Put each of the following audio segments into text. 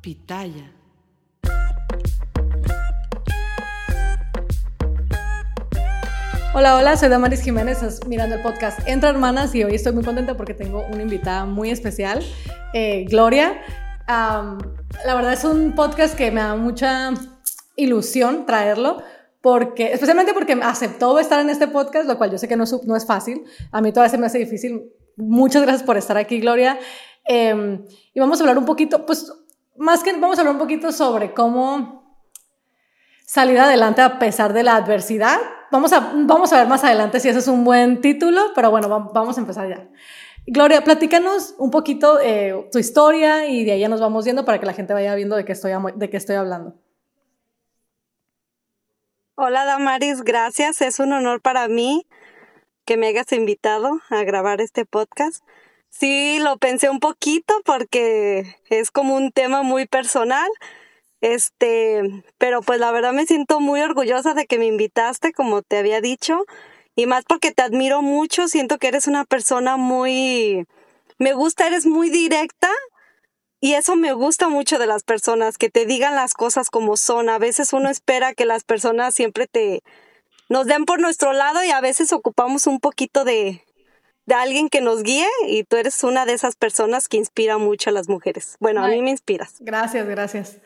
Pitaya. Hola, hola, soy Damaris Jiménez, estás mirando el podcast Entra Hermanas y hoy estoy muy contenta porque tengo una invitada muy especial, eh, Gloria. la verdad es un podcast que me da mucha ilusión traerlo porque, especialmente porque aceptó estar en este podcast, lo cual yo sé que no, no es fácil. A mí todavía se me hace difícil. Muchas gracias por estar aquí, Gloria. Em, y vamos a hablar un poquito, pues, más que vamos a hablar un poquito sobre cómo salir adelante a pesar de la adversidad. Vamos a, vamos a ver más adelante si ese es un buen título, pero bueno, vamos a empezar ya. Gloria, platícanos un poquito eh, tu historia y de ahí ya nos vamos viendo para que la gente vaya viendo de qué estoy, de qué estoy hablando. Hola Damaris, gracias. Es un honor para mí que me hayas invitado a grabar este podcast. Sí, lo pensé un poquito porque es como un tema muy personal. Este, pero pues la verdad me siento muy orgullosa de que me invitaste, como te había dicho, y más porque te admiro mucho, siento que eres una persona muy me gusta, eres muy directa y eso me gusta mucho de las personas, que te digan las cosas como son. A veces uno espera que las personas siempre te nos den por nuestro lado y a veces ocupamos un poquito de, de alguien que nos guíe y tú eres una de esas personas que inspira mucho a las mujeres. Bueno, a mí me inspiras. Gracias, gracias.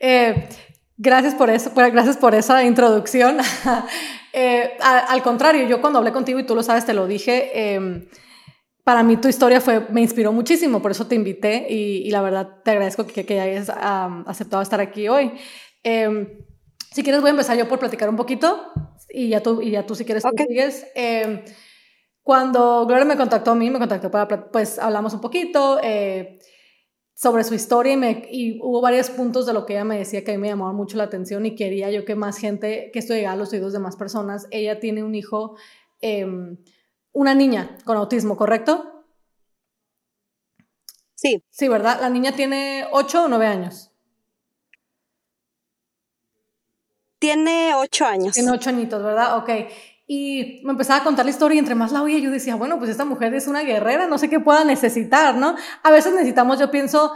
Eh, gracias por eso, gracias por esa introducción. Eh, al contrario, yo cuando hablé contigo y tú lo sabes, te lo dije. Eh, para mí tu historia fue, me inspiró muchísimo, por eso te invité y, la verdad te agradezco que, que hayas aceptado estar aquí hoy. Em, si quieres voy a empezar yo por platicar un poquito y ya tú, y ya tú si quieres okay. sigues. Em, cuando Gloria me contactó a mí, me contactó para, pues hablamos un poquito eh, sobre su historia y, me, y, hubo varios puntos de lo que ella me decía que a mí me llamaba mucho la atención y quería yo que más gente, que esto llegara a los oídos de más personas. Ella tiene un hijo... Eh, una niña con autismo, ¿correcto? Sí. Sí, ¿verdad? La niña tiene ocho o nueve años. Tiene ocho años. Tiene ocho añitos, ¿verdad? Ok. Y me empezaba a contar la historia y entre más la oía yo decía, bueno, pues esta mujer es una guerrera, no sé qué pueda necesitar, ¿no? A veces necesitamos, yo pienso,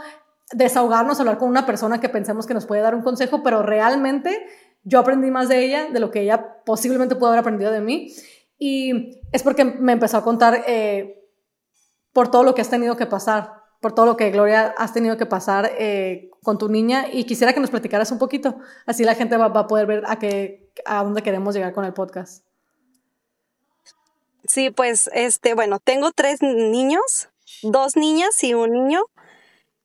desahogarnos, hablar con una persona que pensemos que nos puede dar un consejo, pero realmente yo aprendí más de ella, de lo que ella posiblemente pudo haber aprendido de mí. Y es porque me empezó a contar eh, por todo lo que has tenido que pasar, por todo lo que Gloria has tenido que pasar eh, con tu niña y quisiera que nos platicaras un poquito, así la gente va, a poder ver a, qué, a dónde queremos llegar con el podcast. Sí, pues, este, bueno, tengo tres niños, dos niñas y un niño.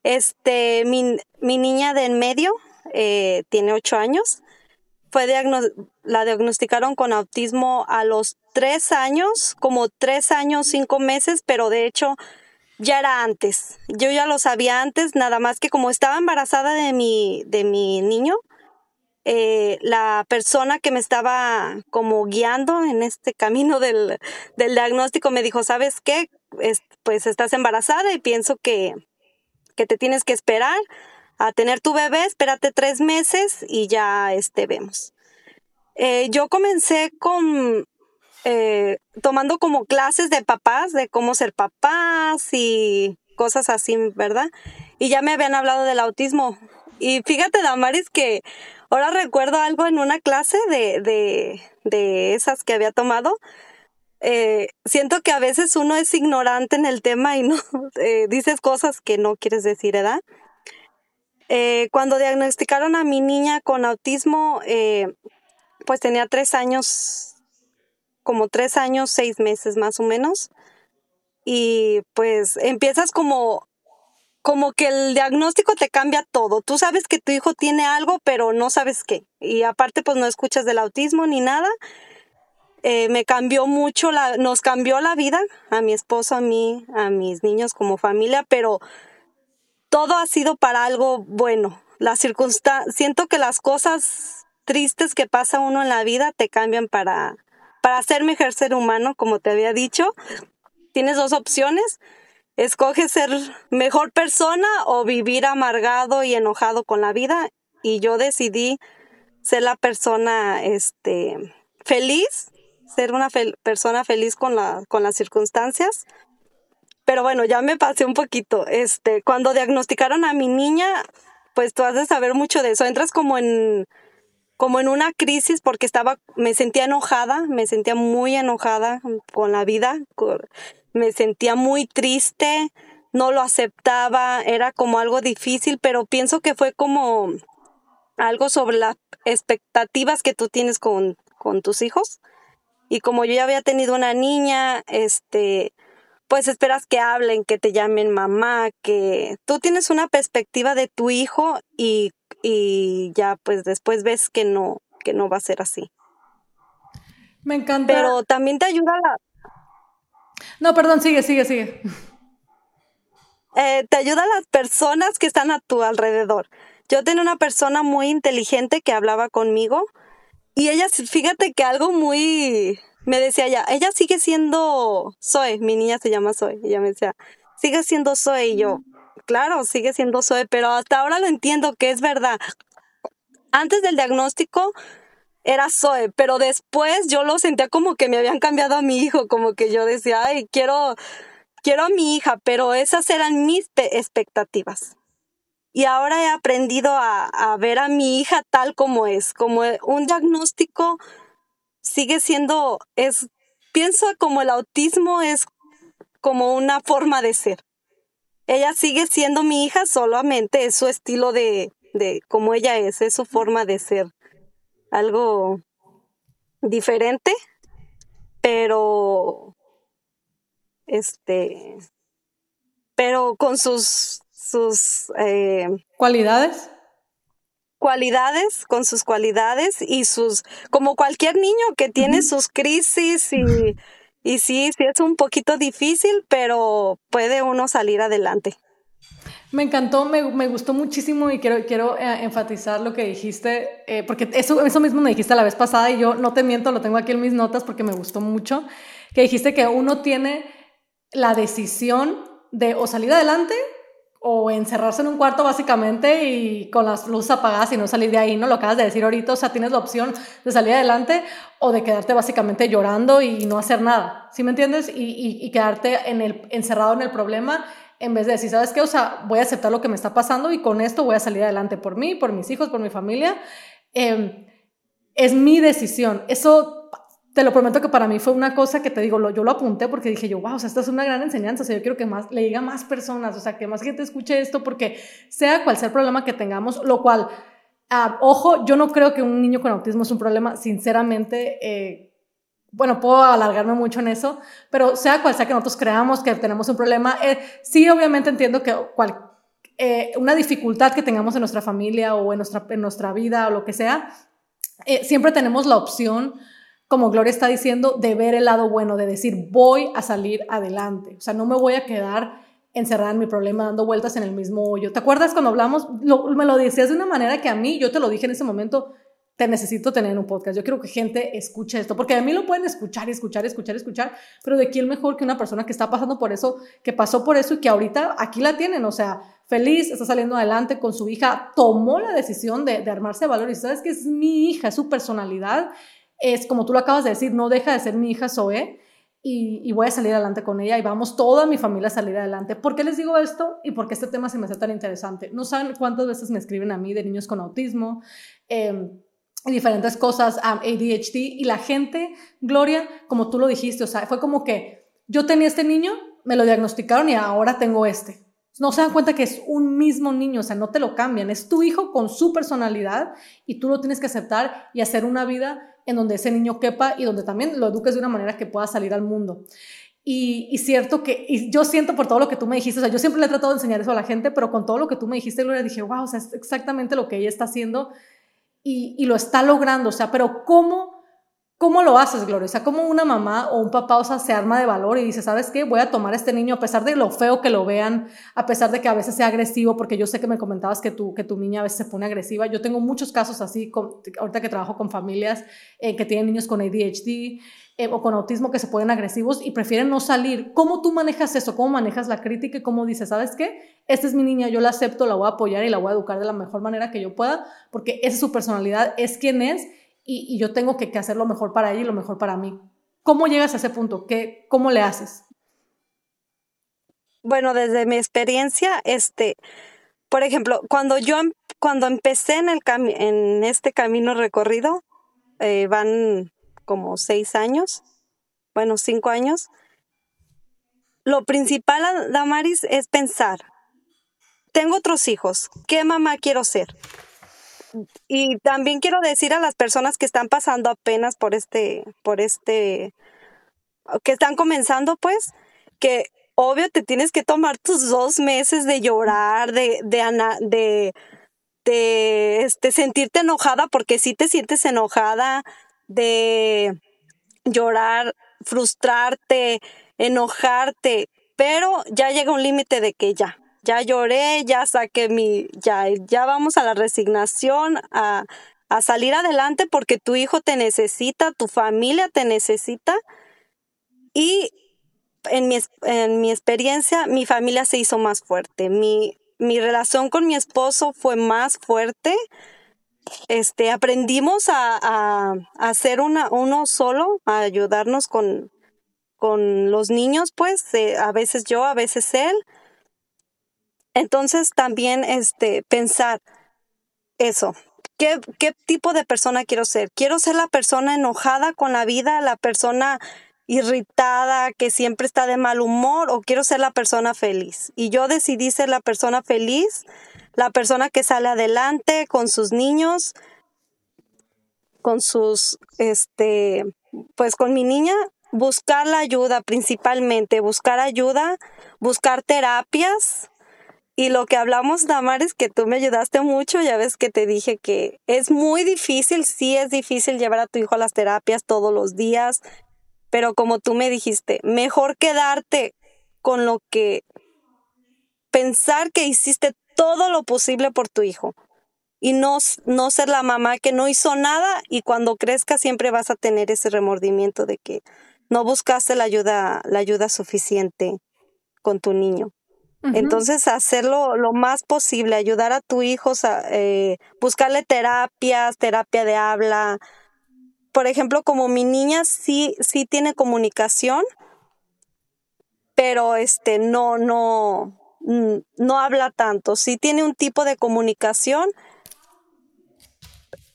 Este, mi, mi niña de en medio eh, tiene ocho años fue la diagnosticaron con autismo a los tres años, como tres años, cinco meses, pero de hecho ya era antes. Yo ya lo sabía antes, nada más que como estaba embarazada de mi, de mi niño, eh, la persona que me estaba como guiando en este camino del, del diagnóstico me dijo, ¿sabes qué? pues estás embarazada y pienso que, que te tienes que esperar a tener tu bebé, espérate tres meses y ya este, vemos. Eh, yo comencé con eh, tomando como clases de papás, de cómo ser papás y cosas así, ¿verdad? Y ya me habían hablado del autismo. Y fíjate, Damaris, que ahora recuerdo algo en una clase de, de, de esas que había tomado. Eh, siento que a veces uno es ignorante en el tema y no dices cosas que no quieres decir, ¿verdad? Eh, cuando diagnosticaron a mi niña con autismo, eh, pues tenía tres años, como tres años, seis meses más o menos. Y pues empiezas como, como que el diagnóstico te cambia todo. Tú sabes que tu hijo tiene algo, pero no sabes qué. Y aparte, pues no escuchas del autismo ni nada. Eh, me cambió mucho, la, nos cambió la vida a mi esposo, a mí, a mis niños como familia, pero todo ha sido para algo bueno. La siento que las cosas tristes que pasa uno en la vida te cambian para, para ser mejor ser humano, como te había dicho. Tienes dos opciones. Escoge ser mejor persona o vivir amargado y enojado con la vida. Y yo decidí ser la persona este, feliz, ser una persona feliz con, la, con las circunstancias pero bueno, ya me pasé un poquito. Este, cuando diagnosticaron a mi niña, pues tú has de saber mucho de eso. Entras como en, como en una crisis porque estaba, me sentía enojada, me sentía muy enojada con la vida, me sentía muy triste, no lo aceptaba, era como algo difícil, pero pienso que fue como algo sobre las expectativas que tú tienes con, con tus hijos. Y como yo ya había tenido una niña, este, pues esperas que hablen, que te llamen mamá, que tú tienes una perspectiva de tu hijo y, y ya pues después ves que no, que no va a ser así. Me encanta. Pero también te ayuda la... No, perdón, sigue, sigue, sigue. Eh, te ayuda a las personas que están a tu alrededor. Yo tenía una persona muy inteligente que hablaba conmigo y ella, fíjate que algo muy, me decía ya, ella sigue siendo Zoe, mi niña se llama Zoe, ella me decía, sigue siendo Zoe y yo, claro, sigue siendo Zoe, pero hasta ahora lo entiendo que es verdad. Antes del diagnóstico era Zoe, pero después yo lo sentía como que me habían cambiado a mi hijo, como que yo decía, ay, quiero, quiero a mi hija, pero esas eran mis expectativas. Y ahora he aprendido a, a ver a mi hija tal como es, como un diagnóstico sigue siendo, es, pienso como el autismo es como una forma de ser. Ella sigue siendo mi hija, solamente es su estilo de, de como ella es, es su forma de ser. Algo diferente, pero este, pero con sus, sus eh, cualidades cualidades, con sus cualidades y sus, como cualquier niño que tiene sus crisis y, y sí, sí es un poquito difícil, pero puede uno salir adelante. Me encantó, me, me, gustó muchísimo y quiero, quiero eh, enfatizar lo que dijiste, eh, porque eso, eso mismo me dijiste la vez pasada y yo no te miento, lo tengo aquí en mis notas porque me gustó mucho, que dijiste que uno tiene la decisión de o salir adelante o encerrarse en un cuarto básicamente y con las luces apagadas y no salir de ahí, ¿no? Lo acabas de decir ahorita, o sea, tienes la opción de salir adelante o de quedarte básicamente llorando y no hacer nada, ¿sí me entiendes? Y, y, quedarte en el, encerrado en el problema en vez de decir, ¿sabes qué? O sea, voy a aceptar lo que me está pasando y con esto voy a salir adelante por mí, por mis hijos, por mi familia. Em, es mi decisión. Eso te lo prometo que para mí fue una cosa que te digo, yo lo apunté porque dije yo, wow, o sea, esta es una gran enseñanza, o sea, yo quiero que más le diga a más personas, o sea, que más gente escuche esto, porque sea cual sea el problema que tengamos, lo cual, ah, ojo, yo no creo que un niño con autismo es un problema, sinceramente, eh, bueno, puedo alargarme mucho en eso, pero sea cual sea que nosotros creamos que tenemos un problema, eh, sí, obviamente entiendo que eh, una dificultad que tengamos en nuestra familia o en nuestra, en nuestra vida o lo que sea, siempre tenemos la opción como Gloria está diciendo, de ver el lado bueno, de decir, voy a salir adelante. O sea, no me voy a quedar encerrada en mi problema dando vueltas en el mismo hoyo. ¿Te acuerdas cuando hablamos? me lo decías de una manera que a mí, yo te lo dije en ese momento, necesito tener en un podcast. Yo quiero que gente escuche esto, porque a mí lo pueden escuchar escuchar, escuchar, escuchar, pero de quién mejor que una persona que está pasando por eso, que pasó por eso y que ahorita aquí la tienen, o sea, feliz, está saliendo adelante con su hija, tomó la decisión de, de armarse de valor y sabes que es mi hija, es su personalidad es como tú lo acabas de decir, no deja de ser mi hija Zoe y, voy a salir adelante con ella y vamos toda mi familia a salir adelante. ¿Por qué les digo esto y por qué este tema se me hace tan interesante? No saben cuántas veces me escriben a mí de niños con autismo. Eh, diferentes cosas, ADHD, y la gente, Gloria, como tú lo dijiste, o sea, fue como que yo tenía este niño, me lo diagnosticaron y ahora tengo este. No se dan cuenta que es un mismo niño, o sea, no te lo cambian, es tu hijo con su personalidad y tú lo tienes que aceptar y hacer una vida en donde ese niño quepa y donde también lo eduques de una manera que pueda salir al mundo. Y, cierto que, y yo siento por todo lo que tú me dijiste, o sea, yo siempre le he tratado de enseñar eso a la gente, pero con todo lo que tú me dijiste, Gloria, dije, wow, o sea, es exactamente lo que ella está haciendo y, y lo está logrando, o sea, pero ¿cómo ¿Cómo lo haces, Gloria? O sea, como una mamá o un papá, o sea, se arma de valor y dice, ¿sabes qué? Voy a tomar a este niño a pesar de lo feo que lo vean, a pesar de que a veces sea agresivo, porque yo sé que me comentabas que tu, que tu niña a veces se pone agresiva. Yo tengo muchos casos así, ahorita que trabajo con familias eh, que tienen niños con ADHD eh, o con autismo que se ponen agresivos y prefieren no salir. ¿Cómo tú manejas eso? ¿Cómo manejas la crítica y cómo dices, ¿sabes qué? Esta es mi niña, yo la acepto, la voy a apoyar y la voy a educar de la mejor manera que yo pueda, porque esa es su personalidad, es quien es y, yo tengo que, hacer lo mejor para ella y lo mejor para mí. ¿Cómo llegas a ese punto? ¿Qué, ¿Cómo le haces? Bueno, desde mi experiencia, este, por ejemplo, cuando yo, cuando empecé en, el en este camino recorrido, eh, van como seis años, bueno, cinco años. Lo principal, Damaris, es pensar, tengo otros hijos, ¿qué mamá quiero ser? Y también quiero decir a las personas que están pasando apenas por este, por este, que están comenzando, pues, que obvio te tienes que tomar tus dos meses de llorar, de, de, de, de este, sentirte enojada, porque si te sientes enojada, de llorar, frustrarte, enojarte, pero ya llega un límite de que ya, ya lloré, ya saqué mi, ya, ya vamos a la resignación, a, a salir adelante porque tu hijo te necesita, tu familia te necesita. Y en mi, en mi experiencia, mi familia se hizo más fuerte. Mi, mi relación con mi esposo fue más fuerte este, aprendimos a, a, hacer una, uno solo, a ayudarnos con, con los niños, pues, eh, a veces yo, a veces él. Entonces también este, pensar eso, ¿qué, ¿qué tipo de persona quiero ser? ¿Quiero ser la persona enojada con la vida, la persona irritada, que siempre está de mal humor, o quiero ser la persona feliz? Y yo decidí ser la persona feliz la persona que sale adelante con sus niños, con sus, este, pues con mi niña, buscar la ayuda principalmente, buscar ayuda, buscar terapias. Y lo que hablamos, Damaris, que tú me ayudaste mucho, ya ves que te dije que es muy difícil, sí es difícil llevar a tu hijo a las terapias todos los días, pero como tú me dijiste, mejor quedarte con lo que pensar que hiciste todo lo posible por tu hijo y no, no ser la mamá que no hizo nada y cuando crezca siempre vas a tener ese remordimiento de que no buscaste la ayuda, la ayuda suficiente con tu niño. Entonces, hacerlo lo más posible, ayudar a tu hijo, eh, buscarle terapias, terapia de habla. Por ejemplo, como mi niña sí, sí tiene comunicación, pero este no, no, no habla tanto, sí tiene un tipo de comunicación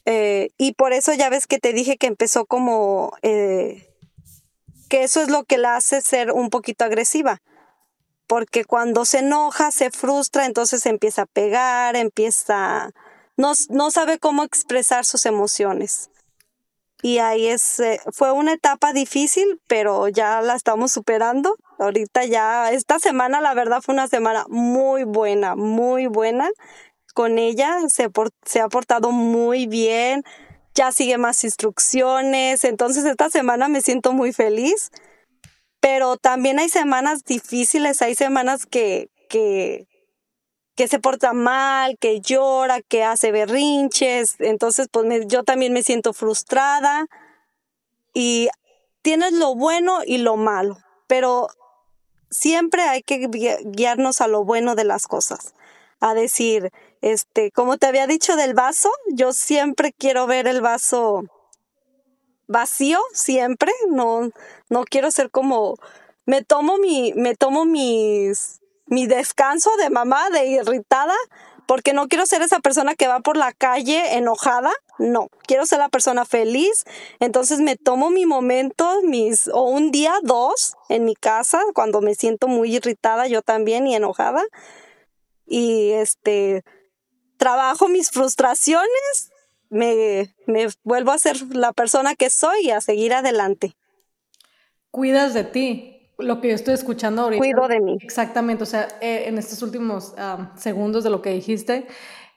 eh, y por eso ya ves que te dije que empezó como eh, que eso es lo que la hace ser un poquito agresiva, porque cuando se enoja, se frustra, entonces empieza a pegar, empieza, no, no sabe cómo expresar sus emociones. Y ahí es, eh, fue una etapa difícil, pero ya la estamos superando Ahorita ya, esta semana la verdad fue una semana muy buena, muy buena con ella. Se, se ha portado muy bien, ya sigue más instrucciones. Entonces esta semana me siento muy feliz. Pero también hay semanas difíciles, hay semanas que, que, que se porta mal, que llora, que hace berrinches. Entonces, pues yo también me siento frustrada. Y tienes lo bueno y lo malo. Pero siempre hay que guiarnos a lo bueno de las cosas. A decir, este, como te había dicho del vaso, yo siempre quiero ver el vaso vacío, siempre. No, no quiero ser como, me tomo mi, me tomo mis, mi descanso de mamá, de irritada, porque no quiero ser esa persona que va por la calle enojada, no, quiero ser la persona feliz, entonces me tomo mi momento, mis, o un día, dos, en mi casa, cuando me siento muy irritada yo también y enojada, y este, trabajo mis frustraciones, me, me vuelvo a ser la persona que soy y a seguir adelante. Cuidas de ti, lo que yo estoy escuchando ahorita. Cuido de mí. Exactamente, o sea, eh, en estos últimos segundos de lo que dijiste,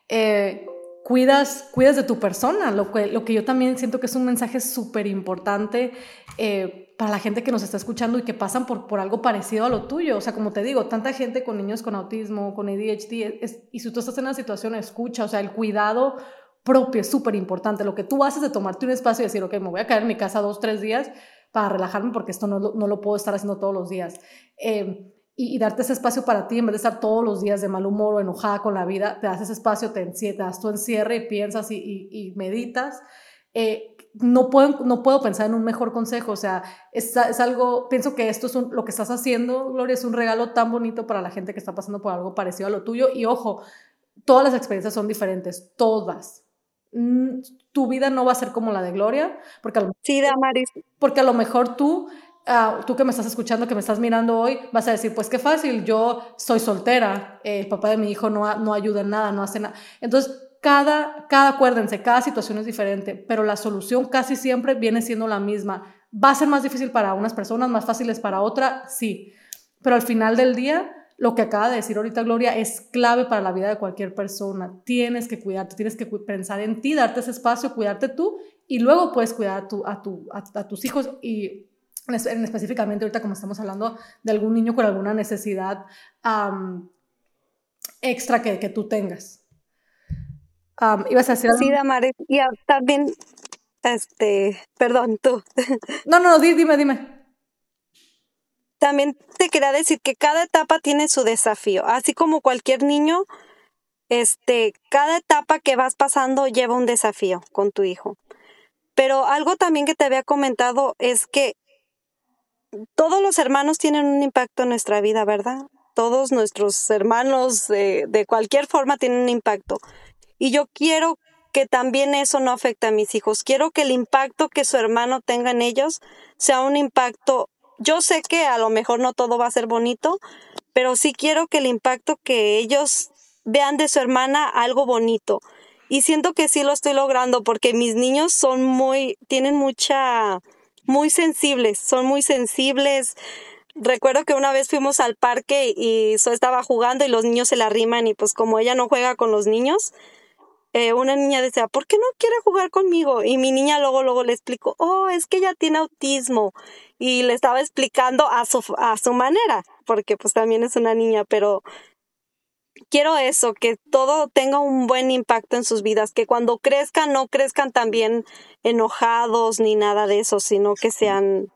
eh, cuidas, cuidas de tu persona, lo que, lo que yo también siento que es un mensaje súper importante eh, para la gente que nos está escuchando y que pasan por, por algo parecido a lo tuyo. O sea, como te digo, tanta gente con niños con autismo, con ADHD, y si tú estás en una situación, escucha, o sea, el cuidado propio es súper importante. Lo que tú haces de tomarte un espacio y decir, ok, me voy a quedar en mi casa dos, tres días, para relajarme porque esto no, no lo puedo estar haciendo todos los días. Eh, y, darte ese espacio para ti, en vez de estar todos los días de mal humor o enojada con la vida, te das ese espacio, te, te das tu encierre y piensas y, y, meditas. Eh, no, puedo, no puedo pensar en un mejor consejo, o sea, es, es algo, pienso que esto es lo que estás haciendo, Gloria, es un regalo tan bonito para la gente que está pasando por algo parecido a lo tuyo y ojo, todas las experiencias son diferentes, todas. Mm, tu vida no va a ser como la de Gloria, porque a lo, sí, porque a lo mejor tú, ah, tú que me estás escuchando, que me estás mirando hoy, vas a decir, pues qué fácil, yo soy soltera, el papá de mi hijo no, no ayuda en nada, no hace nada. Entonces, cada, cada, acuérdense, cada situación es diferente, pero la solución casi siempre viene siendo la misma. ¿Va a ser más difícil para unas personas, más fáciles para otras? Sí, pero al final del día lo que acaba de decir ahorita Gloria es clave para la vida de cualquier persona. Tienes que cuidarte, tienes que pensar en ti, darte ese espacio, cuidarte tú y luego puedes cuidar a, tu, a, tu, a, tus hijos y en, específicamente ahorita como estamos hablando de algún niño con alguna necesidad extra que, que, tú tengas. ibas a decir Sí, Damaris, y también, este, perdón, tú. No, no, no, dime, dime también te quería decir que cada etapa tiene su desafío, así como cualquier niño, este, cada etapa que vas pasando lleva un desafío con tu hijo. Pero algo también que te había comentado es que todos los hermanos tienen un impacto en nuestra vida, ¿verdad? Todos nuestros hermanos de, de cualquier forma tienen un impacto. Y yo quiero que también eso no afecte a mis hijos. Quiero que el impacto que su hermano tenga en ellos sea un impacto yo sé que a lo mejor no todo va a ser bonito, pero sí quiero que el impacto que ellos vean de su hermana algo bonito. Y siento que sí lo estoy logrando porque mis niños son muy, tienen mucha, muy sensibles, son muy sensibles. Recuerdo que una vez fuimos al parque y yo estaba jugando y los niños se la arriman y pues como ella no juega con los niños, eh, una niña decía, ¿por qué no quiere jugar conmigo? Y mi niña luego, luego le explicó, oh, es que ella tiene autismo. Y le estaba explicando a su, a su manera, porque pues también es una niña, pero quiero eso, que todo tenga un buen impacto en sus vidas, que cuando crezcan no crezcan también enojados ni nada de eso, sino que sean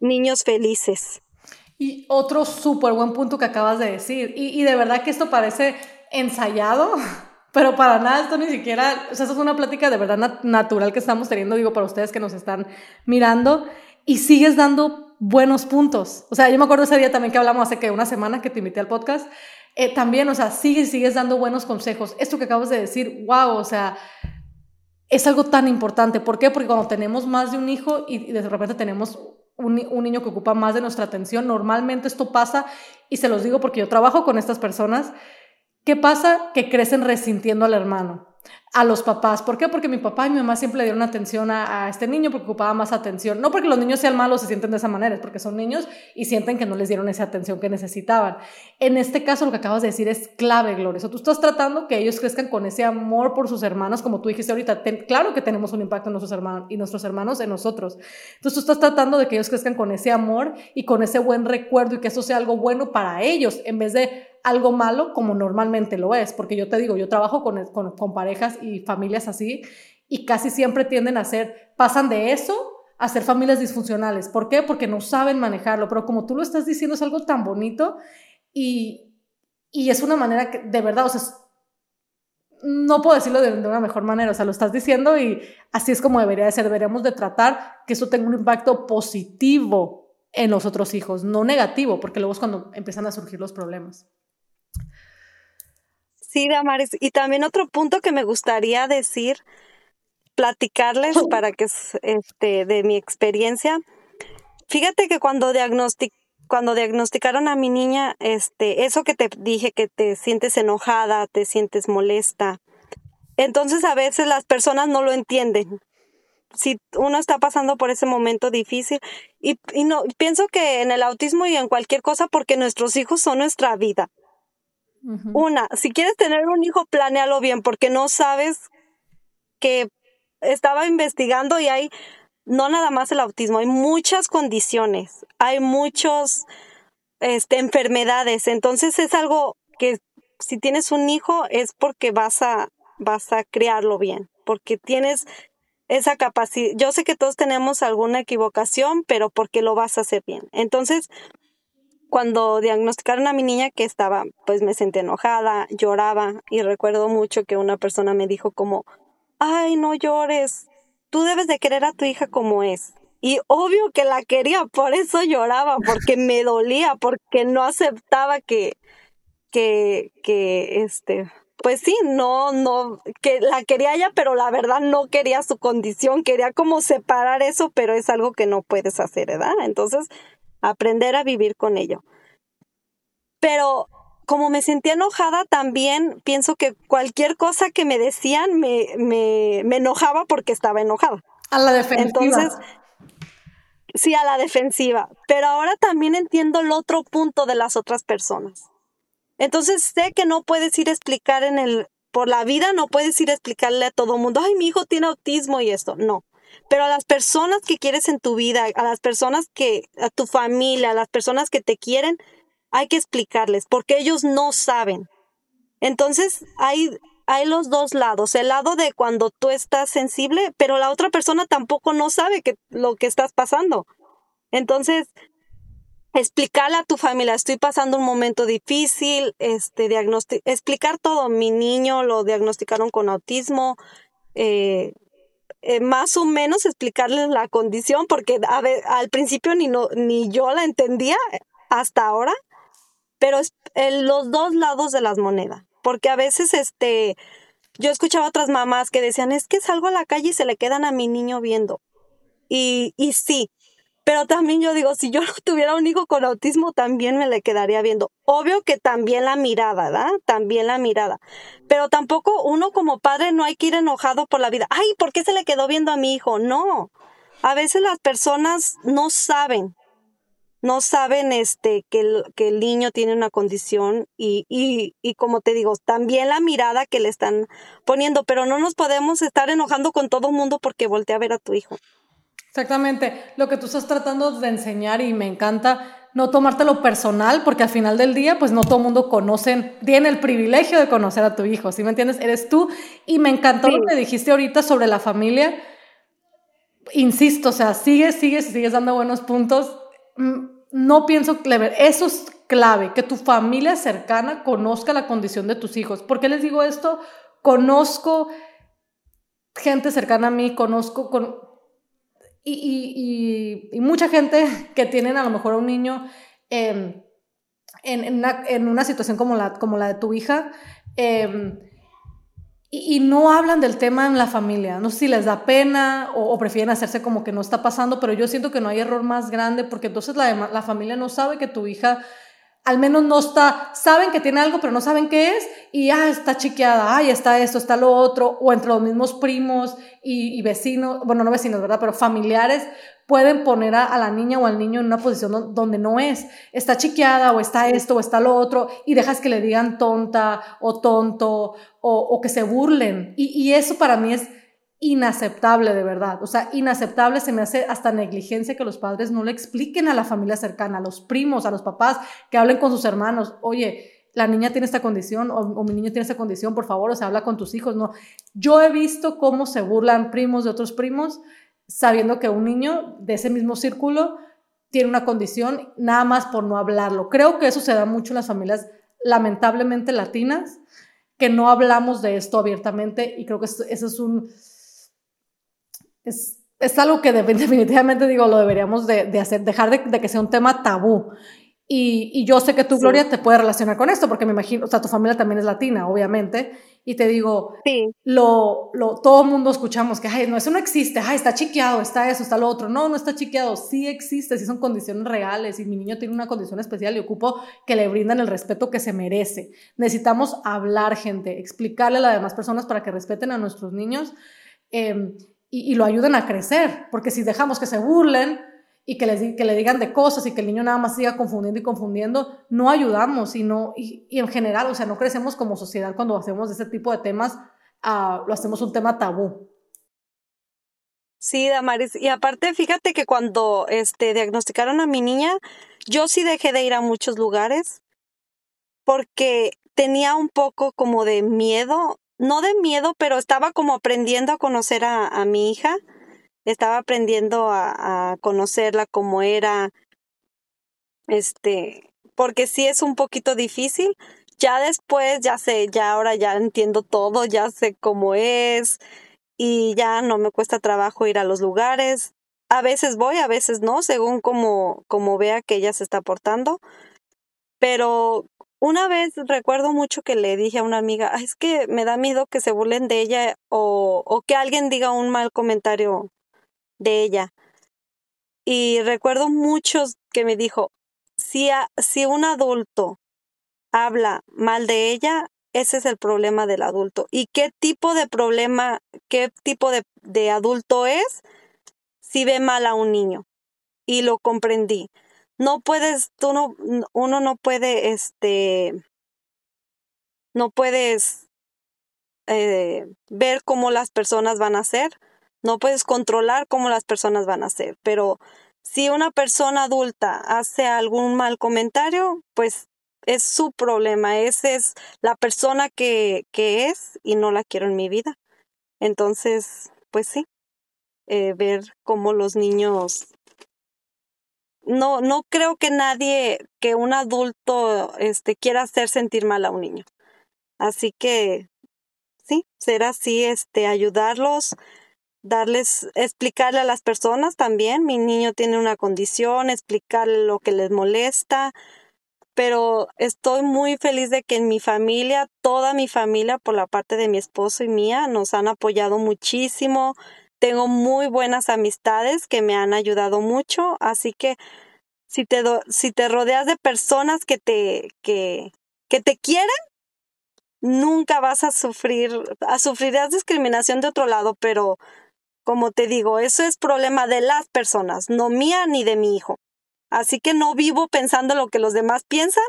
niños felices. Y otro súper buen punto que acabas de decir, y, y de verdad que esto parece ensayado, pero para nada, esto ni siquiera, o sea, esto es una plática de verdad natural que estamos teniendo, digo, para ustedes que nos están mirando y sigues dando buenos puntos. O sea, yo me acuerdo ese día también que hablamos hace que una semana que te invité al podcast, eh, también, o sea, sigues, sigues dando buenos consejos. Esto que acabas de decir, wow, o sea, es algo tan importante. ¿Por qué? Porque cuando tenemos más de un hijo y de repente tenemos un, un, niño que ocupa más de nuestra atención, normalmente esto pasa, y se los digo porque yo trabajo con estas personas, ¿Qué pasa? Que crecen resintiendo al hermano, a los papás. ¿Por qué? Porque mi papá y mi mamá siempre le dieron atención a, este niño porque ocupaba más atención. No porque los niños sean malos se sienten de esa manera, es porque son niños y sienten que no les dieron esa atención que necesitaban. En este caso, lo que acabas de decir es clave, Gloria. O tú estás tratando que ellos crezcan con ese amor por sus hermanos, como tú dijiste ahorita. claro que tenemos un impacto en nuestros hermanos y nuestros hermanos en nosotros. Entonces, tú estás tratando de que ellos crezcan con ese amor y con ese buen recuerdo y que eso sea algo bueno para ellos, en vez de algo malo como normalmente lo es, porque yo te digo, yo trabajo con, con, parejas y familias así y casi siempre tienden a ser, pasan de eso a ser familias disfuncionales. ¿Por qué? Porque no saben manejarlo, pero como tú lo estás diciendo es algo tan bonito y, y es una manera que de verdad, o sea, no puedo decirlo de, de, una mejor manera, o sea, lo estás diciendo y así es como debería de ser, deberíamos de tratar que eso tenga un impacto positivo en los otros hijos, no negativo, porque luego es cuando empiezan a surgir los problemas. Sí, Damaris. Y también otro punto que me gustaría decir, platicarles para que este de mi experiencia. Fíjate que cuando diagnostic, cuando diagnosticaron a mi niña, este, eso que te dije que te sientes enojada, te sientes molesta. Entonces a veces las personas no lo entienden. Si uno está pasando por ese momento difícil y, y no pienso que en el autismo y en cualquier cosa porque nuestros hijos son nuestra vida una, si quieres tener un hijo, planéalo bien, porque no sabes que estaba investigando y hay no nada más el autismo, hay muchas condiciones, hay muchas este, enfermedades. Entonces es algo que si tienes un hijo es porque vas a, vas a criarlo bien, porque tienes esa capacidad. Yo sé que todos tenemos alguna equivocación, pero porque lo vas a hacer bien. Entonces, cuando diagnosticaron a mi niña que estaba, pues me sentí enojada, lloraba y recuerdo mucho que una persona me dijo como, ay, no llores, tú debes de querer a tu hija como es. Y obvio que la quería, por eso lloraba, porque me dolía, porque no aceptaba que, que, que, este, pues sí, no, no, que la quería ella, pero la verdad no quería su condición, quería como separar eso, pero es algo que no puedes hacer, ¿verdad? Entonces, aprender a vivir con ello. Pero como me sentía enojada, también pienso que cualquier cosa que me decían me, me, me enojaba porque estaba enojada. A la defensiva. Entonces, sí, a la defensiva. Pero ahora también entiendo el otro punto de las otras personas. Entonces sé que no puedes ir a explicar en el, por la vida, no puedes ir a explicarle a todo el mundo, ay, mi hijo tiene autismo y esto. No. Pero a las personas que quieres en tu vida, a las personas que, a tu familia, a las personas que te quieren, hay que explicarles, porque ellos no saben. Entonces hay, hay los dos lados, el lado de cuando tú estás sensible, pero la otra persona tampoco no sabe que, lo que estás pasando. Entonces, explicarle a tu familia, estoy pasando un momento difícil, este, explicar todo. Mi niño lo diagnosticaron con autismo, eh, eh, más o menos explicarles la condición, porque a ver, al principio ni, no, ni yo la entendía hasta ahora, pero es los dos lados de las monedas, porque a veces este, yo escuchaba otras mamás que decían, es que salgo a la calle y se le quedan a mi niño viendo. Y, y sí, pero también yo digo, si yo tuviera un hijo con autismo, también me le quedaría viendo. Obvio que también la mirada, ¿verdad? También la mirada. Pero tampoco uno como padre no hay que ir enojado por la vida. Ay, ¿por qué se le quedó viendo a mi hijo? No. A veces las personas no saben, no saben este que el, que el niño tiene una condición y, y, y como te digo, también la mirada que le están poniendo, pero no nos podemos estar enojando con todo el mundo porque voltea a ver a tu hijo. Exactamente, lo que tú estás tratando de enseñar y me encanta no tomártelo personal, porque al final del día, pues no todo el mundo conoce, tiene el privilegio de conocer a tu hijo, ¿sí me entiendes? Eres tú. Y me encantó lo que dijiste ahorita sobre la familia. Insisto, o sea, sigues, sigues sigues dando buenos puntos. Mm, no pienso, Clever, eso es clave, que tu familia cercana conozca la condición de tus hijos. ¿Por qué les digo esto? Conozco gente cercana a mí, conozco, con, y, y, y, mucha gente que tienen a lo mejor a un niño en, en, una, en, una, situación como la, como la de tu hija y, y, no hablan del tema en la familia. No sé si les da pena o, o, prefieren hacerse como que no está pasando, pero yo siento que no hay error más grande porque entonces la, la familia no sabe que tu hija al menos no está, saben que tiene algo, pero no saben qué es, y ah, está chiqueada, ay, está esto, está lo otro, o entre los mismos primos y, vecinos, bueno, no vecinos, ¿verdad? Pero familiares pueden poner a, la niña o al niño en una posición donde no es, está chiqueada, o está esto, o está lo otro, y dejas que le digan tonta o tonto, o, o que se burlen, y, y eso para mí es inaceptable de verdad. O sea, inaceptable se me hace hasta negligencia que los padres no le expliquen a la familia cercana, a los primos, a los papás, que hablen con sus hermanos. Oye, la niña tiene esta condición o, mi niño tiene esta condición, por favor, o sea, habla con tus hijos. No, yo he visto cómo se burlan primos de otros primos sabiendo que un niño de ese mismo círculo tiene una condición nada más por no hablarlo. Creo que eso se da mucho en las familias lamentablemente latinas, que no hablamos de esto abiertamente y creo que eso es un es, es algo que definitivamente digo, lo deberíamos de, de hacer, dejar de, de, que sea un tema tabú. Y, y yo sé que tú, sí. Gloria, te puedes relacionar con esto, porque me imagino, o sea, tu familia también es latina, obviamente, y te digo, sí. lo, lo, todo mundo escuchamos que, ay, no, eso no existe, ay, está chiqueado, está eso, está lo otro. No, no está chiqueado, sí existe, sí son condiciones reales, y mi niño tiene una condición especial y ocupo que le brindan el respeto que se merece. Necesitamos hablar, gente, explicarle a las demás personas para que respeten a nuestros niños. Eh, y, lo ayuden a crecer, porque si dejamos que se burlen y que, les, que le digan de cosas y que el niño nada más siga confundiendo y confundiendo, no ayudamos y, no, y, en general, o sea, no crecemos como sociedad cuando hacemos ese tipo de temas, uh, lo hacemos un tema tabú. Sí, Damaris, y aparte fíjate que cuando este, diagnosticaron a mi niña, yo sí dejé de ir a muchos lugares porque tenía un poco como de miedo no de miedo, pero estaba como aprendiendo a conocer a, mi hija, estaba aprendiendo a, a, conocerla como era, este, porque sí es un poquito difícil. Ya después, ya sé, ya ahora ya entiendo todo, ya sé cómo es y ya no me cuesta trabajo ir a los lugares. A veces voy, a veces no, según como, como vea que ella se está portando. Pero una vez recuerdo mucho que le dije a una amiga, es que me da miedo que se burlen de ella o, que alguien diga un mal comentario de ella. Y recuerdo muchos que me dijo, si, si un adulto habla mal de ella, ese es el problema del adulto. ¿Y qué tipo de problema, qué tipo de adulto es si ve mal a un niño? Y lo comprendí. No puedes, tú no, uno no puede, este, no puedes eh, ver cómo las personas van a ser, no puedes controlar cómo las personas van a ser, pero si una persona adulta hace algún mal comentario, pues es su problema, esa es la persona que, que es y no la quiero en mi vida. Entonces, pues sí, eh, ver cómo los niños... No, no creo que nadie, que un adulto este, quiera hacer sentir mal a un niño. Así que sí, será así, este, ayudarlos, darles, explicarle a las personas también, mi niño tiene una condición, explicarle lo que les molesta, pero estoy muy feliz de que en mi familia, toda mi familia, por la parte de mi esposo y mía, nos han apoyado muchísimo. Tengo muy buenas amistades que me han ayudado mucho, así que si te, si te rodeas de personas que te, que, que te quieren, nunca vas a sufrir, a sufrirás discriminación de otro lado, pero como te digo, eso es problema de las personas, no mía ni de mi hijo. Así que no vivo pensando lo que los demás piensan,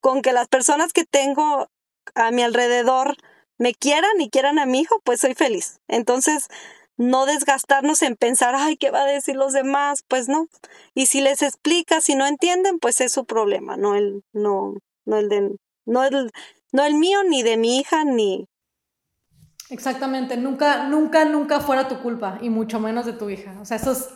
con que las personas que tengo a mi alrededor me quieran y quieran a mi hijo, pues soy feliz. Entonces, no desgastarnos en pensar, ay, ¿qué va a decir los demás? Pues no. Y si les explica, si no entienden, pues es su problema, no el, no, no el de, no el, no el mío, ni de mi hija, ni. Exactamente, nunca, nunca, nunca fuera tu culpa, y mucho menos de tu hija. O sea, eso es,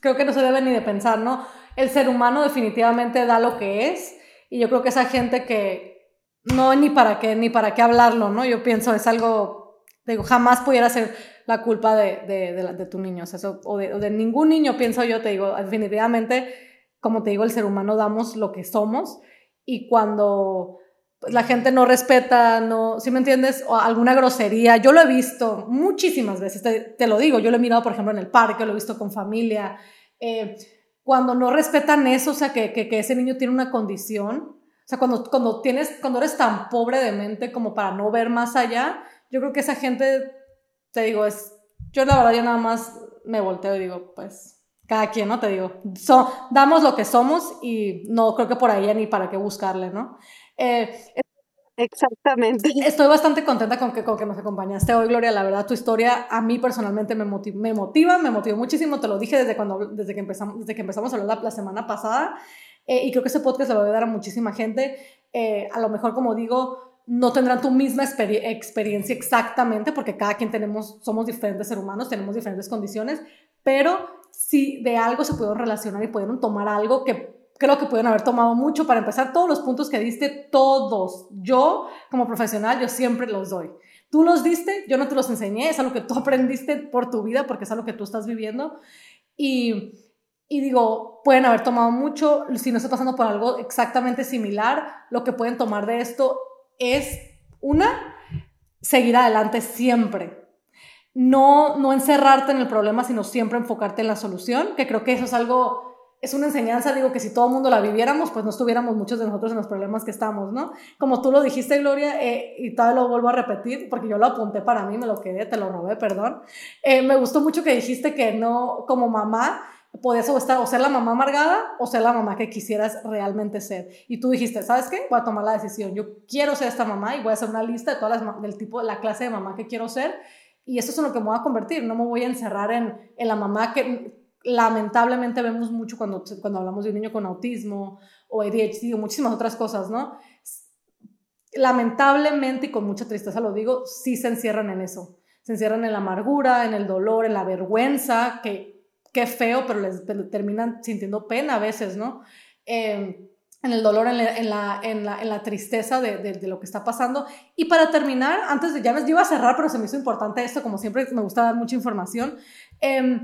creo que no se debe ni de pensar, ¿no? el ser humano definitivamente da lo que es y yo creo que esa gente que no ni para qué ni para qué hablarlo, ¿no? Yo pienso es algo, digo, jamás pudiera ser la culpa de, de, de, tu niño, o, o, de, ningún niño, pienso yo, te digo, definitivamente, como te digo, el ser humano damos lo que somos y cuando pues, la gente no respeta, no, si me entiendes, o alguna grosería, yo lo he visto muchísimas veces, te, te, lo digo, yo lo he mirado, por ejemplo, en el parque, lo he visto con familia, eh, cuando no respetan eso, o sea, que, que, ese niño tiene una condición, o sea, cuando, cuando, tienes, cuando eres tan pobre de mente como para no ver más allá, yo creo que esa gente, te digo, es, yo la verdad yo nada más me volteo y digo, pues, cada quien, ¿no? Te digo, so, damos lo que somos y no creo que por ahí ni para qué buscarle, ¿no? Eh, Exactamente. Estoy bastante contenta con que, con que nos acompañaste hoy, Gloria. La verdad, tu historia a mí personalmente me, motiva, me motiva, me motivó muchísimo. Te lo dije desde, cuando, desde, que, empezamos, desde que empezamos a hablar la, semana pasada. Eh, y creo que ese podcast le va a ayudar a muchísima gente. Eh, a lo mejor, como digo, no tendrán tu misma experiencia exactamente, porque cada quien tenemos, somos diferentes seres humanos, tenemos diferentes condiciones, pero si de algo se pudieron relacionar y pudieron tomar algo que creo que pueden haber tomado mucho para empezar todos los puntos que diste, todos. Yo, como profesional, yo siempre los doy. Tú los diste, yo no te los enseñé, es algo que tú aprendiste por tu vida porque es algo que tú estás viviendo. Y, y digo, pueden haber tomado mucho, si no está pasando por algo exactamente similar, lo que pueden tomar de esto es, una, seguir adelante siempre. No, no encerrarte en el problema, sino siempre enfocarte en la solución, que creo que eso es algo es una enseñanza, digo, que si todo el mundo la viviéramos, pues no estuviéramos muchos de nosotros en los problemas que estamos, ¿no? Como tú lo dijiste, Gloria, eh, y todavía lo vuelvo a repetir, porque yo lo apunté para mí, me lo quedé, te lo robé, perdón. Eh, me gustó mucho que dijiste que no, como mamá, podías o, estar, o ser la mamá amargada o ser la mamá que quisieras realmente ser. Y tú dijiste, ¿sabes qué? Voy a tomar la decisión. Yo quiero ser esta mamá y voy a hacer una lista de todas del tipo, la clase de mamá que quiero ser. Y eso es en lo que me voy a convertir. No me voy a encerrar en, en la mamá que lamentablemente vemos mucho cuando, cuando hablamos de un niño con autismo o ADHD o muchísimas otras cosas, ¿no? Lamentablemente y con mucha tristeza lo digo, sí se encierran en eso. Se encierran en la amargura, en el dolor, en la vergüenza, que qué feo, pero les, terminan sintiendo pena a veces, ¿no? Em, en el dolor, en la, en la, en la, tristeza de, de, lo que está pasando. Y para terminar, antes de ya me iba a cerrar, pero se me hizo importante esto, como siempre me gusta dar mucha información. Eh,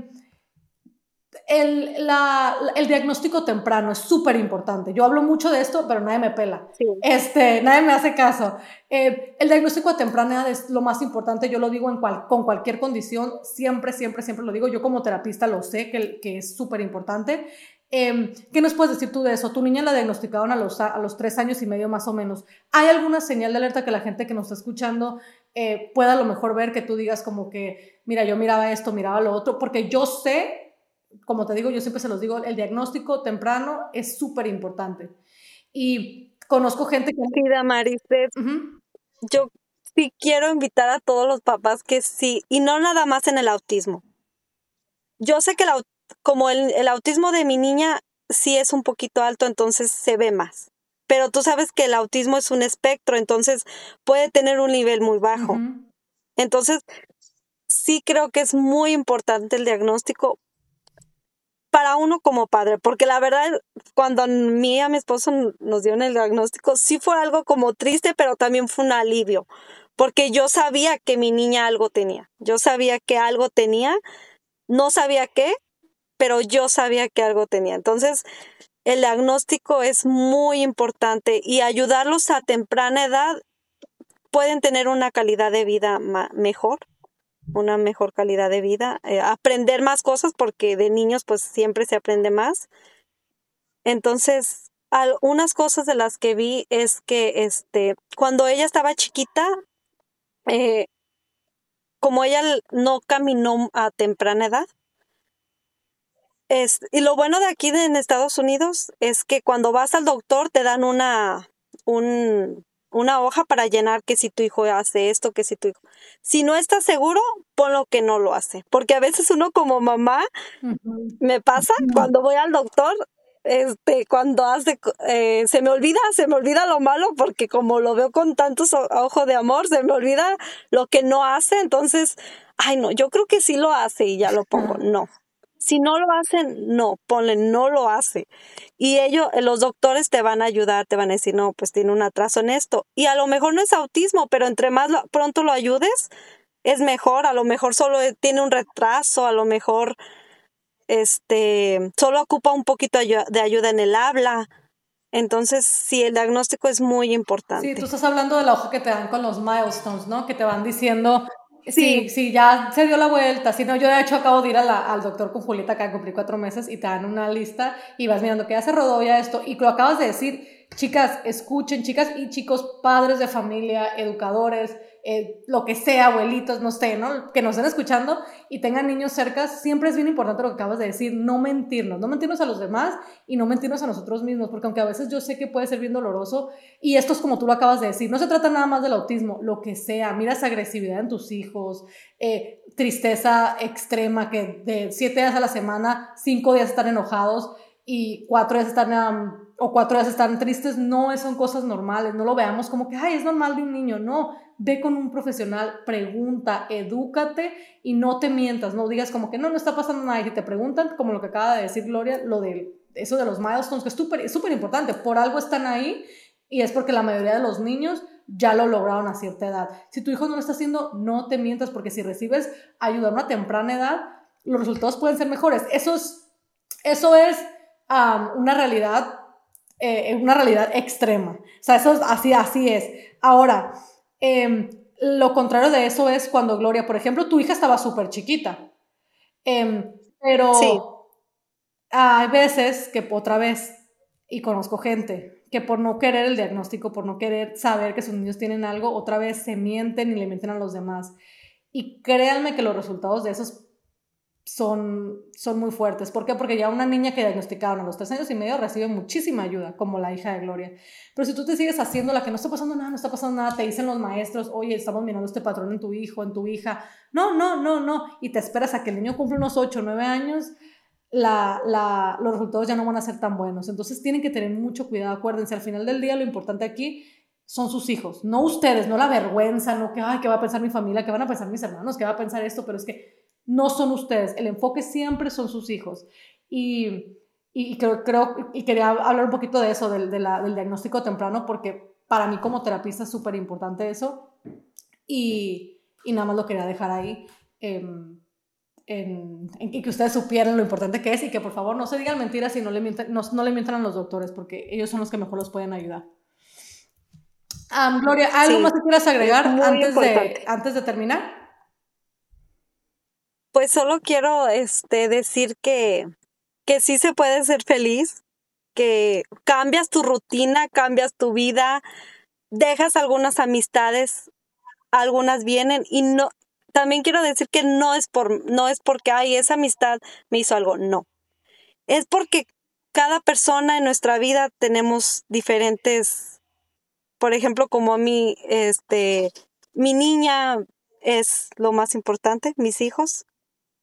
el, la, el diagnóstico temprano es súper importante. Yo hablo mucho de esto, pero nadie me pela. Este, nadie me hace caso. Eh, el diagnóstico edad es lo más importante. Yo lo digo en cual, con cualquier condición. Siempre, siempre, siempre lo digo. Yo como terapista lo sé que, que es súper importante. Eh, ¿Qué nos puedes decir tú de eso? Tu niña la diagnosticaron a los, a los tres años y medio más o menos. ¿Hay alguna señal de alerta que la gente que nos está escuchando eh, pueda a lo mejor ver que tú digas como que, mira, yo miraba esto, miraba lo otro? Porque yo sé como te digo, yo siempre se los digo, el diagnóstico temprano es súper importante. Y conozco gente que... Sí, Damaris, yo sí quiero invitar a todos los papás que sí, y no nada más en el autismo. Yo sé que como el, el, autismo de mi niña sí es un poquito alto, entonces se ve más. Pero tú sabes que el autismo es un espectro, entonces puede tener un nivel muy bajo. Entonces, sí creo que es muy importante el diagnóstico para uno como padre, porque la verdad, cuando a mí y a mi esposo nos dieron el diagnóstico, sí fue algo como triste, pero también fue un alivio, porque yo sabía que mi niña algo tenía, yo sabía que algo tenía, no sabía qué, pero yo sabía que algo tenía. Entonces, el diagnóstico es muy importante y ayudarlos a temprana edad pueden tener una calidad de vida mejor una mejor calidad de vida, eh, aprender más cosas porque de niños pues siempre se aprende más. Entonces, algunas cosas de las que vi es que este, cuando ella estaba chiquita, eh, como ella no caminó a temprana edad, es, y lo bueno de aquí en Estados Unidos es que cuando vas al doctor te dan una, un, una hoja para llenar que si tu hijo hace esto, que si tu hijo... Si no estás seguro, ponlo que no lo hace. Porque a veces uno como mamá, me pasa, cuando voy al doctor, este, cuando hace, eh, se me olvida, se me olvida lo malo, porque como lo veo con tantos ojos de amor, se me olvida lo que no hace, entonces, ay no, yo creo que sí lo hace y ya lo pongo. No, si no lo hacen, no, ponle, no lo hace. Y ellos, los doctores te van a ayudar, te van a decir, no, pues tiene un atraso en esto. Y a lo mejor no es autismo, pero entre más pronto lo ayudes, es mejor. A lo mejor solo tiene un retraso, a lo mejor este, solo ocupa un poquito de ayuda en el habla. Entonces, sí, el diagnóstico es muy importante. Sí, tú estás hablando de la hoja que te dan con los milestones, ¿no? Que te van diciendo Sí, sí, ya se dio la vuelta. Si no, yo de hecho acabo de ir al doctor con Julieta acá, cumplí cuatro meses y te dan una lista y vas mirando que ya se rodó ya esto. Y lo acabas de decir, chicas, escuchen, chicas y chicos, padres de familia, educadores, eh, lo que sea, abuelitos, no sé, ¿no? Que nos estén escuchando y tengan niños cerca, siempre es bien importante lo que acabas de decir, no mentirnos, no mentirnos a los demás y no mentirnos a nosotros mismos, porque aunque a veces yo sé que puede ser bien doloroso, y esto es como tú lo acabas de decir, no se trata nada más del autismo, lo que sea, mira esa agresividad en tus hijos, eh, tristeza extrema, que de siete días a la semana, cinco días están enojados y cuatro días están o cuatro días están tristes, no son cosas normales, no lo veamos como que, ay, es normal de un niño, no, ve con un profesional, pregunta, edúcate y no te mientas, no digas como que no, no está pasando nada y te preguntan, como lo que acaba de decir Gloria, lo de eso de los milestones, que es súper súper importante, por algo están ahí y es porque la mayoría de los niños ya lo lograron a cierta edad. Si tu hijo no lo está haciendo, no te mientas porque si recibes ayuda a una temprana edad, los resultados pueden ser mejores. Eso es, eso es una realidad eh, una realidad extrema. O sea, eso es, así, así es. Ahora, em, lo contrario de eso es cuando Gloria, por ejemplo, tu hija estaba súper chiquita. Em, pero hay veces que otra vez, y conozco gente, que por no querer el diagnóstico, por no querer saber que sus niños tienen algo, otra vez se mienten y le mienten a los demás. Y créanme que los resultados de esos son, son muy fuertes. ¿Por qué? Porque ya una niña que diagnosticaron a los tres años y medio recibe muchísima ayuda, como la hija de Gloria. Pero si tú te sigues haciendo la que no está pasando nada, no está pasando nada, te dicen los maestros, oye, estamos mirando este patrón en tu hijo, en tu hija. No, no, no, no. Y te esperas a que el niño cumpla unos 8 o 9 años, la, la, los resultados ya no van a ser tan buenos. Entonces tienen que tener mucho cuidado. Acuérdense, al final del día lo importante aquí son sus hijos, no ustedes, no la vergüenza, no que, ay, ¿qué va a pensar mi familia? ¿Qué van a pensar mis hermanos? ¿Qué va a pensar esto? Pero es que no son ustedes, el enfoque siempre son sus hijos. Y, y creo, creo, y quería hablar un poquito de eso, del, del diagnóstico temprano, porque para mí como terapista es súper importante eso. Y, y, nada más lo quería dejar ahí. Em, en, que ustedes supieran lo importante que es y que por favor no se digan mentiras y no le mientan, no, le mientan a los doctores porque ellos son los que mejor los pueden ayudar. Gloria, ¿algo más que quieras agregar antes de, antes de terminar? Pues solo quiero este, decir que, que sí se puede ser feliz, que cambias tu rutina, cambias tu vida, dejas algunas amistades, algunas vienen y no, también quiero decir que no es por, no es porque, ay, esa amistad me hizo algo, no. Es porque cada persona en nuestra vida tenemos diferentes, por ejemplo, como a mí, este, mi niña es lo más importante, mis hijos.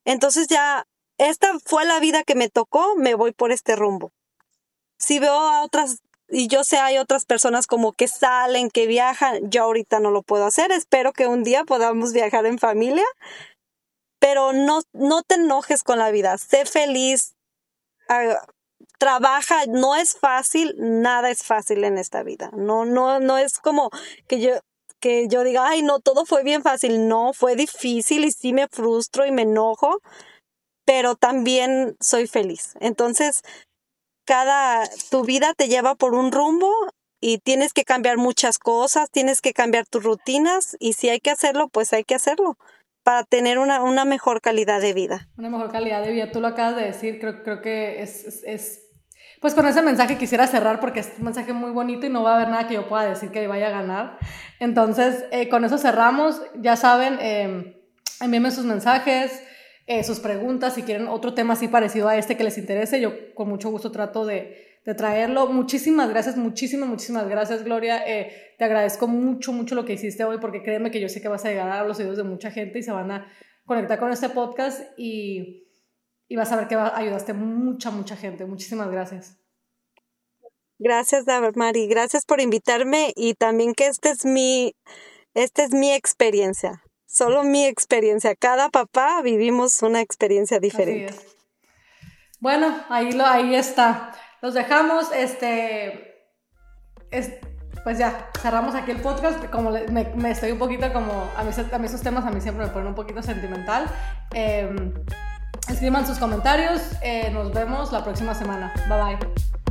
Entonces ya, esta fue la vida que me tocó, me voy por este rumbo. Si veo a otras y yo sé hay otras personas como que salen, que viajan, yo ahorita no lo puedo hacer, espero que un día podamos viajar en familia, pero no, no te enojes con la vida, sé feliz, ah, trabaja, no es fácil, nada es fácil en esta vida, no, no, no es como que yo, que yo diga, ay, no, todo fue bien fácil, no, fue difícil y sí me frustro y me enojo, pero también soy feliz. Entonces, cada, tu vida te lleva por un rumbo y tienes que cambiar muchas cosas, tienes que cambiar tus rutinas y si hay que hacerlo, pues hay que hacerlo para tener una, una mejor calidad de vida. Una mejor calidad de vida, tú lo acabas de decir, creo, creo que es, es, pues con ese mensaje quisiera cerrar porque es un mensaje muy bonito y no va a haber nada que yo pueda decir que vaya a ganar. Entonces, eh, con eso cerramos, ya saben, eh, envíenme sus mensajes, eh, sus preguntas, si quieren otro tema así parecido a este que les interese, yo con mucho gusto trato de, traerlo. Muchísimas gracias, muchísimas, muchísimas gracias, Gloria. Eh, te agradezco mucho, mucho lo que hiciste hoy, porque créeme que yo sé que vas a llegar a los oídos de mucha gente y se van a conectar con este podcast y, y vas a ver que ayudaste mucha, mucha gente. Muchísimas gracias. Gracias, Mari. Gracias por invitarme y también que este es mi, esta es mi experiencia solo mi experiencia. Cada papá vivimos una experiencia diferente. Bueno, ahí, lo, ahí está. Los dejamos, este, pues ya, cerramos aquí el podcast. Como me, estoy un poquito como, a mí, a mí, esos temas a mí siempre me ponen un poquito sentimental. Eh, escriban sus comentarios. Eh, nos vemos la próxima semana. Bye bye.